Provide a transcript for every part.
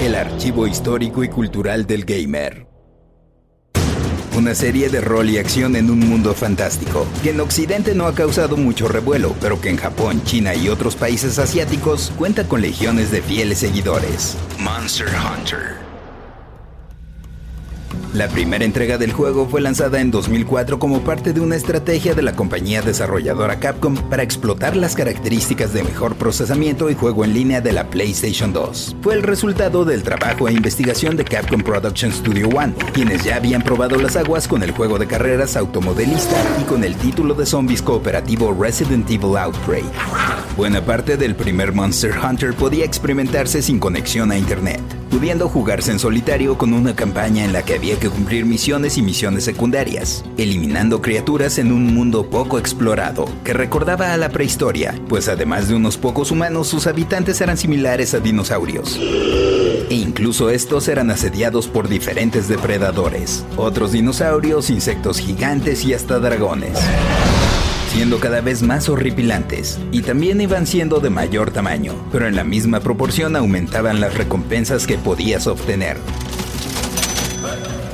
El archivo histórico y cultural del gamer. Una serie de rol y acción en un mundo fantástico, que en Occidente no ha causado mucho revuelo, pero que en Japón, China y otros países asiáticos cuenta con legiones de fieles seguidores. Monster Hunter. La primera entrega del juego fue lanzada en 2004 como parte de una estrategia de la compañía desarrolladora Capcom para explotar las características de mejor procesamiento y juego en línea de la PlayStation 2. Fue el resultado del trabajo e investigación de Capcom Production Studio One, quienes ya habían probado las aguas con el juego de carreras automodelista y con el título de zombies cooperativo Resident Evil Outbreak. Buena parte del primer Monster Hunter podía experimentarse sin conexión a internet, pudiendo jugarse en solitario con una campaña en la que había que cumplir misiones y misiones secundarias, eliminando criaturas en un mundo poco explorado, que recordaba a la prehistoria, pues además de unos pocos humanos, sus habitantes eran similares a dinosaurios. E incluso estos eran asediados por diferentes depredadores, otros dinosaurios, insectos gigantes y hasta dragones siendo cada vez más horripilantes, y también iban siendo de mayor tamaño, pero en la misma proporción aumentaban las recompensas que podías obtener.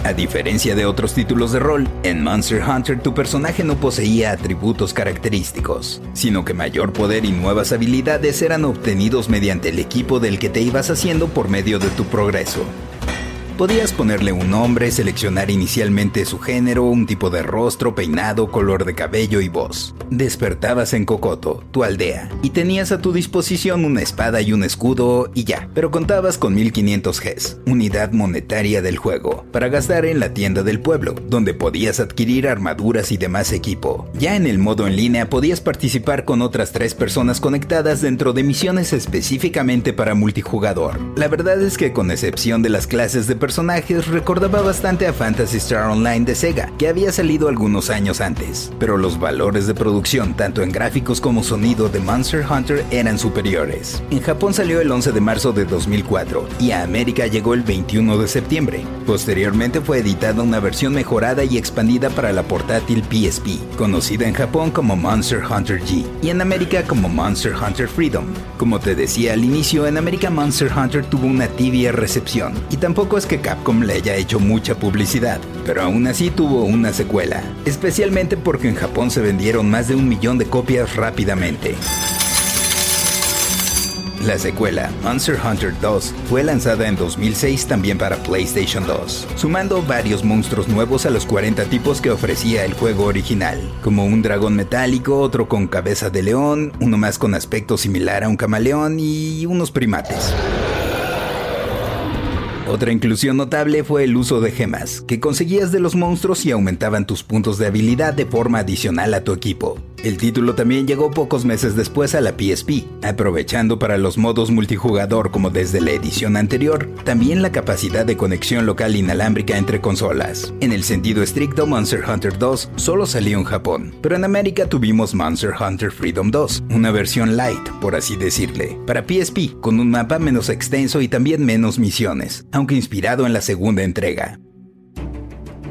A diferencia de otros títulos de rol, en Monster Hunter tu personaje no poseía atributos característicos, sino que mayor poder y nuevas habilidades eran obtenidos mediante el equipo del que te ibas haciendo por medio de tu progreso. Podías ponerle un nombre, seleccionar inicialmente su género, un tipo de rostro, peinado, color de cabello y voz. Despertabas en Cocoto, tu aldea, y tenías a tu disposición una espada y un escudo y ya, pero contabas con 1500 Gs, unidad monetaria del juego, para gastar en la tienda del pueblo, donde podías adquirir armaduras y demás equipo. Ya en el modo en línea podías participar con otras tres personas conectadas dentro de misiones específicamente para multijugador. La verdad es que con excepción de las clases de personajes recordaba bastante a Fantasy Star Online de Sega, que había salido algunos años antes, pero los valores de producción, tanto en gráficos como sonido de Monster Hunter, eran superiores. En Japón salió el 11 de marzo de 2004 y a América llegó el 21 de septiembre. Posteriormente fue editada una versión mejorada y expandida para la portátil PSP, conocida en Japón como Monster Hunter G y en América como Monster Hunter Freedom. Como te decía al inicio, en América Monster Hunter tuvo una tibia recepción y tampoco es que Capcom le haya hecho mucha publicidad, pero aún así tuvo una secuela, especialmente porque en Japón se vendieron más de un millón de copias rápidamente. La secuela, Monster Hunter 2, fue lanzada en 2006 también para PlayStation 2, sumando varios monstruos nuevos a los 40 tipos que ofrecía el juego original, como un dragón metálico, otro con cabeza de león, uno más con aspecto similar a un camaleón y unos primates. Otra inclusión notable fue el uso de gemas, que conseguías de los monstruos y aumentaban tus puntos de habilidad de forma adicional a tu equipo. El título también llegó pocos meses después a la PSP, aprovechando para los modos multijugador como desde la edición anterior, también la capacidad de conexión local inalámbrica entre consolas. En el sentido estricto, Monster Hunter 2 solo salió en Japón, pero en América tuvimos Monster Hunter Freedom 2, una versión light, por así decirle, para PSP, con un mapa menos extenso y también menos misiones, aunque inspirado en la segunda entrega.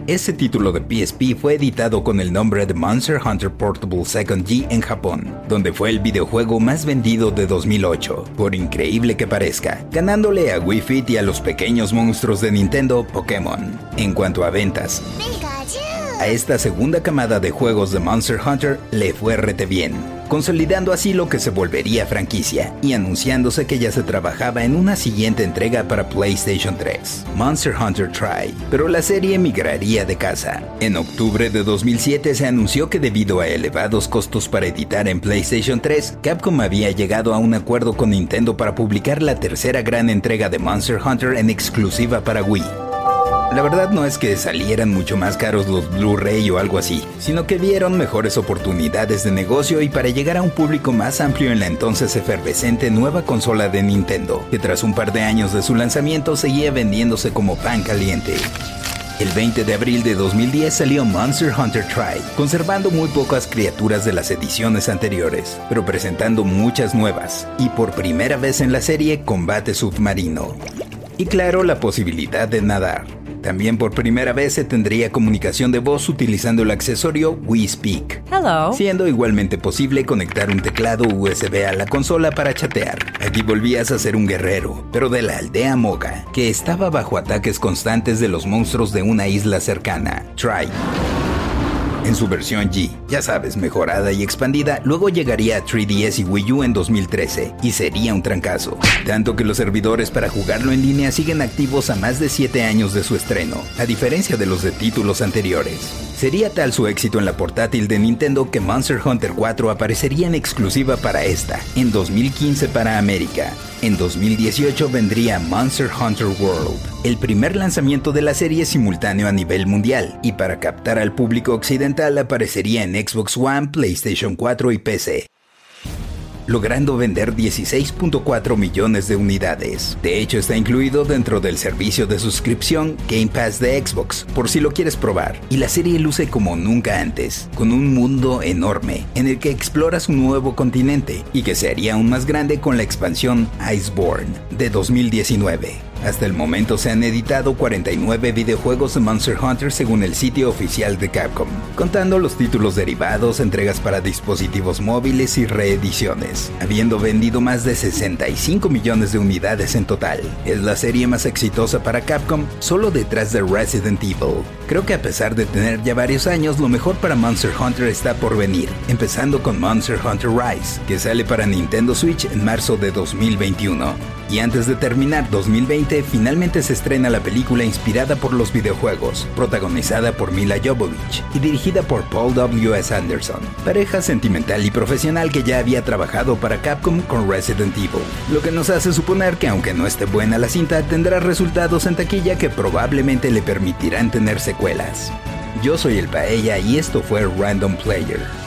Ese título de PSP fue editado con el nombre de Monster Hunter Portable Second G en Japón, donde fue el videojuego más vendido de 2008, por increíble que parezca, ganándole a Wii Fit y a los pequeños monstruos de Nintendo Pokémon. En cuanto a ventas, a esta segunda camada de juegos de Monster Hunter le fue rete bien, consolidando así lo que se volvería franquicia y anunciándose que ya se trabajaba en una siguiente entrega para PlayStation 3, Monster Hunter Try, pero la serie migraría de casa. En octubre de 2007 se anunció que debido a elevados costos para editar en PlayStation 3, Capcom había llegado a un acuerdo con Nintendo para publicar la tercera gran entrega de Monster Hunter en exclusiva para Wii. La verdad no es que salieran mucho más caros los Blu-ray o algo así, sino que vieron mejores oportunidades de negocio y para llegar a un público más amplio en la entonces efervescente nueva consola de Nintendo, que tras un par de años de su lanzamiento seguía vendiéndose como pan caliente. El 20 de abril de 2010 salió Monster Hunter Try, conservando muy pocas criaturas de las ediciones anteriores, pero presentando muchas nuevas, y por primera vez en la serie combate submarino. Y claro, la posibilidad de nadar. También por primera vez se tendría comunicación de voz utilizando el accesorio Wii Speak. Hello. Siendo igualmente posible conectar un teclado USB a la consola para chatear. Aquí volvías a ser un guerrero, pero de la aldea Moga, que estaba bajo ataques constantes de los monstruos de una isla cercana, Try en su versión G, ya sabes, mejorada y expandida, luego llegaría a 3DS y Wii U en 2013 y sería un trancazo. Tanto que los servidores para jugarlo en línea siguen activos a más de 7 años de su estreno, a diferencia de los de títulos anteriores. Sería tal su éxito en la portátil de Nintendo que Monster Hunter 4 aparecería en exclusiva para esta, en 2015 para América. En 2018 vendría Monster Hunter World, el primer lanzamiento de la serie simultáneo a nivel mundial, y para captar al público occidental aparecería en Xbox One, PlayStation 4 y PC logrando vender 16.4 millones de unidades. De hecho, está incluido dentro del servicio de suscripción Game Pass de Xbox, por si lo quieres probar. Y la serie luce como nunca antes, con un mundo enorme en el que exploras un nuevo continente y que se haría aún más grande con la expansión Iceborne de 2019. Hasta el momento se han editado 49 videojuegos de Monster Hunter según el sitio oficial de Capcom, contando los títulos derivados, entregas para dispositivos móviles y reediciones, habiendo vendido más de 65 millones de unidades en total. Es la serie más exitosa para Capcom, solo detrás de Resident Evil. Creo que a pesar de tener ya varios años, lo mejor para Monster Hunter está por venir, empezando con Monster Hunter Rise, que sale para Nintendo Switch en marzo de 2021. Y antes de terminar 2020, finalmente se estrena la película inspirada por los videojuegos, protagonizada por Mila Jovovich y dirigida por Paul W.S. Anderson, pareja sentimental y profesional que ya había trabajado para Capcom con Resident Evil, lo que nos hace suponer que aunque no esté buena la cinta, tendrá resultados en taquilla que probablemente le permitirán tener secuelas. Yo soy el Paella y esto fue Random Player.